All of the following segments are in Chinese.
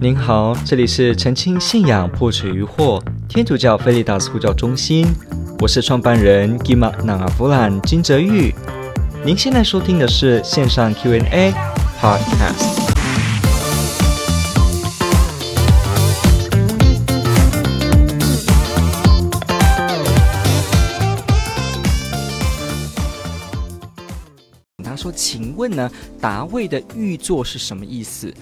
您好，这里是澄清信仰破除疑惑天主教菲利达斯呼叫中心，我是创办人吉玛纳阿弗兰金泽玉。您现在收听的是线上 Q&A Podcast。他说：“请问呢，达味的御座是什么意思？”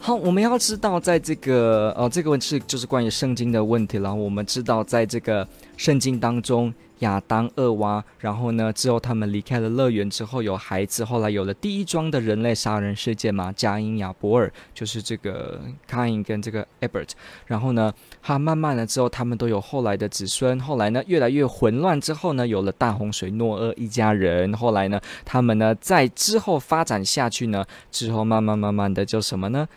好，我们要知道，在这个呃，这个问题就是关于圣经的问题了。我们知道，在这个圣经当中，亚当、厄娃，然后呢，之后他们离开了乐园之后有孩子，后来有了第一桩的人类杀人事件嘛，加因、亚伯尔，就是这个卡因跟这个 Abert。然后呢，他慢慢的之后，他们都有后来的子孙。后来呢，越来越混乱之后呢，有了大洪水，诺厄一家人。后来呢，他们呢，在之后发展下去呢，之后慢慢慢慢的就什么呢？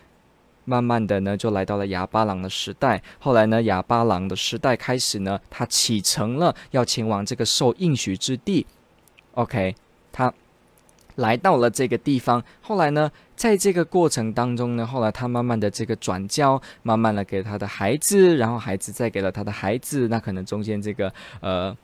慢慢的呢，就来到了哑巴郎的时代。后来呢，哑巴郎的时代开始呢，他启程了，要前往这个受应许之地。OK，他来到了这个地方。后来呢，在这个过程当中呢，后来他慢慢的这个转交，慢慢的给他的孩子，然后孩子再给了他的孩子。那可能中间这个呃，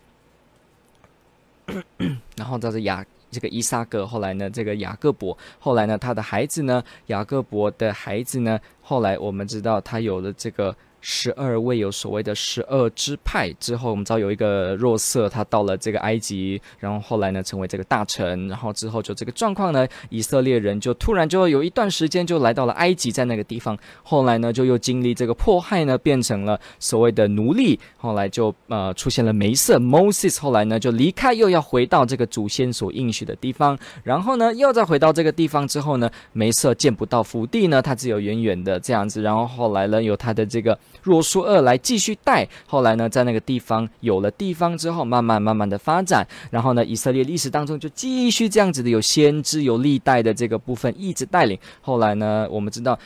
然后到是亚。这个伊撒格，后来呢，这个雅各伯，后来呢，他的孩子呢，雅各伯的孩子呢，后来我们知道他有了这个。十二位有所谓的十二支派之后，我们知道有一个若瑟，他到了这个埃及，然后后来呢成为这个大臣，然后之后就这个状况呢，以色列人就突然就有一段时间就来到了埃及，在那个地方，后来呢就又经历这个迫害呢，变成了所谓的奴隶，后来就呃出现了梅瑟 Moses，后来呢就离开，又要回到这个祖先所应许的地方，然后呢又再回到这个地方之后呢，梅瑟见不到福地呢，他只有远远的这样子，然后后来呢有他的这个。若书二来继续带，后来呢，在那个地方有了地方之后，慢慢慢慢的发展，然后呢，以色列历史当中就继续这样子的有先知有历代的这个部分一直带领。后来呢，我们知道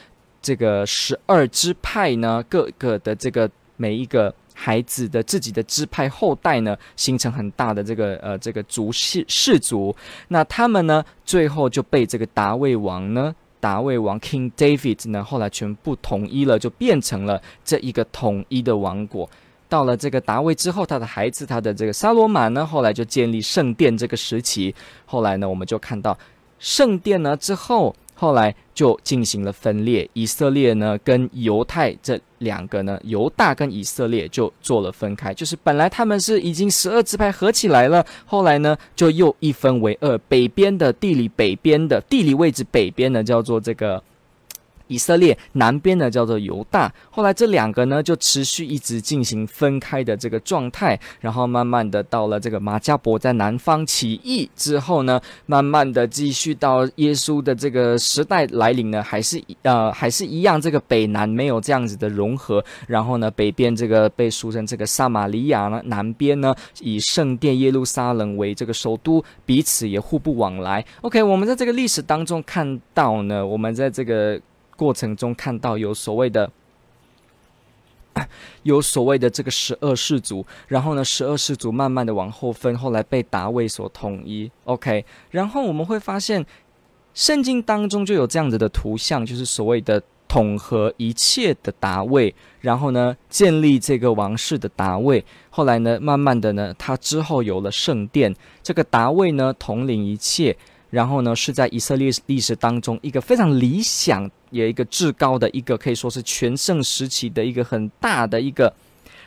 这个十二支派呢，各个的这个每一个孩子的自己的支派后代呢，形成很大的这个呃这个族氏氏族，那他们呢，最后就被这个达味王呢。达位王 King David 呢，后来全部统一了，就变成了这一个统一的王国。到了这个达位之后，他的孩子，他的这个沙罗马呢，后来就建立圣殿这个时期。后来呢，我们就看到圣殿呢之后。后来就进行了分裂，以色列呢跟犹太这两个呢，犹大跟以色列就做了分开，就是本来他们是已经十二支派合起来了，后来呢就又一分为二，北边的地理北边的地理位置北边呢叫做这个。以色列南边呢叫做犹大，后来这两个呢就持续一直进行分开的这个状态，然后慢慢的到了这个马加伯在南方起义之后呢，慢慢的继续到耶稣的这个时代来临呢，还是呃还是一样，这个北南没有这样子的融合，然后呢北边这个被俗称这个撒玛利亚呢，南边呢以圣殿耶路撒冷为这个首都，彼此也互不往来。OK，我们在这个历史当中看到呢，我们在这个。过程中看到有所谓的，有所谓的这个十二氏族，然后呢，十二氏族慢慢的往后分，后来被达味所统一。OK，然后我们会发现，圣经当中就有这样子的图像，就是所谓的统合一切的达味，然后呢，建立这个王室的达味。后来呢，慢慢的呢，他之后有了圣殿，这个达味呢统领一切。然后呢，是在以色列历史当中一个非常理想，有一个至高的一个可以说是全盛时期的一个很大的一个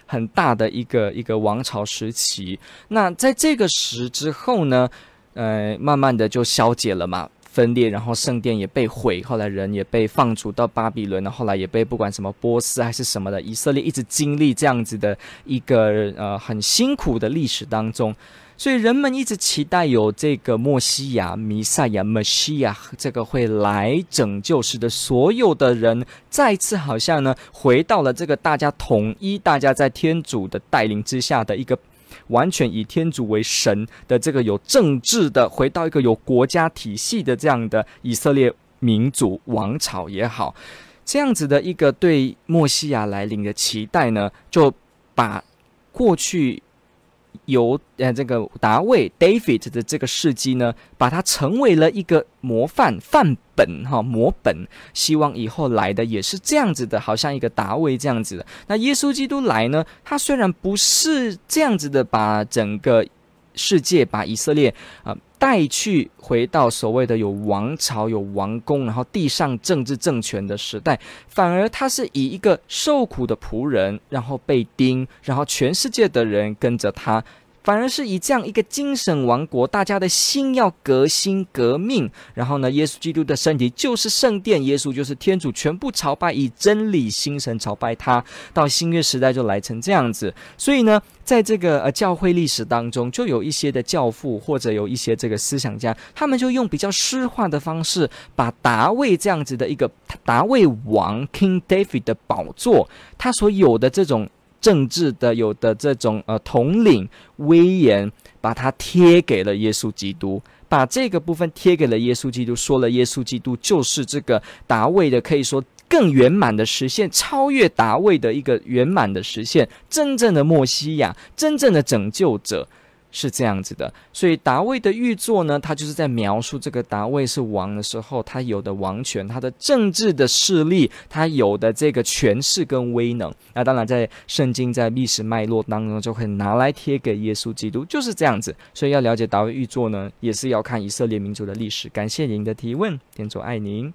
很大的一个一个王朝时期。那在这个时之后呢，呃，慢慢的就消解了嘛，分裂，然后圣殿也被毁，后来人也被放逐到巴比伦，后来也被不管什么波斯还是什么的，以色列一直经历这样子的一个呃很辛苦的历史当中。所以人们一直期待有这个墨西亚、弥赛亚、默西亚，这个会来拯救，使得所有的人再次好像呢回到了这个大家统一、大家在天主的带领之下的一个完全以天主为神的这个有政治的，回到一个有国家体系的这样的以色列民主王朝也好，这样子的一个对墨西亚来临的期待呢，就把过去。由呃这个达卫 David 的这个事迹呢，把它成为了一个模范范本哈模本，希望以后来的也是这样子的，好像一个达卫这样子的。那耶稣基督来呢，他虽然不是这样子的，把整个世界把以色列啊。带去回到所谓的有王朝、有王宫，然后地上政治政权的时代，反而他是以一个受苦的仆人，然后被盯，然后全世界的人跟着他。反而是以这样一个精神王国，大家的心要革新革命。然后呢，耶稣基督的身体就是圣殿，耶稣就是天主，全部朝拜，以真理心神朝拜他。到新约时代就来成这样子。所以呢，在这个呃教会历史当中，就有一些的教父或者有一些这个思想家，他们就用比较诗化的方式，把达卫这样子的一个达卫王 King David 的宝座，他所有的这种。政治的有的这种呃统领威严，把它贴给了耶稣基督，把这个部分贴给了耶稣基督，说了耶稣基督就是这个达味的，可以说更圆满的实现，超越达味的一个圆满的实现，真正的莫西亚，真正的拯救者。是这样子的，所以达味的御座呢，他就是在描述这个达味是王的时候，他有的王权，他的政治的势力，他有的这个权势跟威能。那当然，在圣经在历史脉络当中，就会拿来贴给耶稣基督，就是这样子。所以要了解达味御座呢，也是要看以色列民族的历史。感谢您的提问，天主爱您。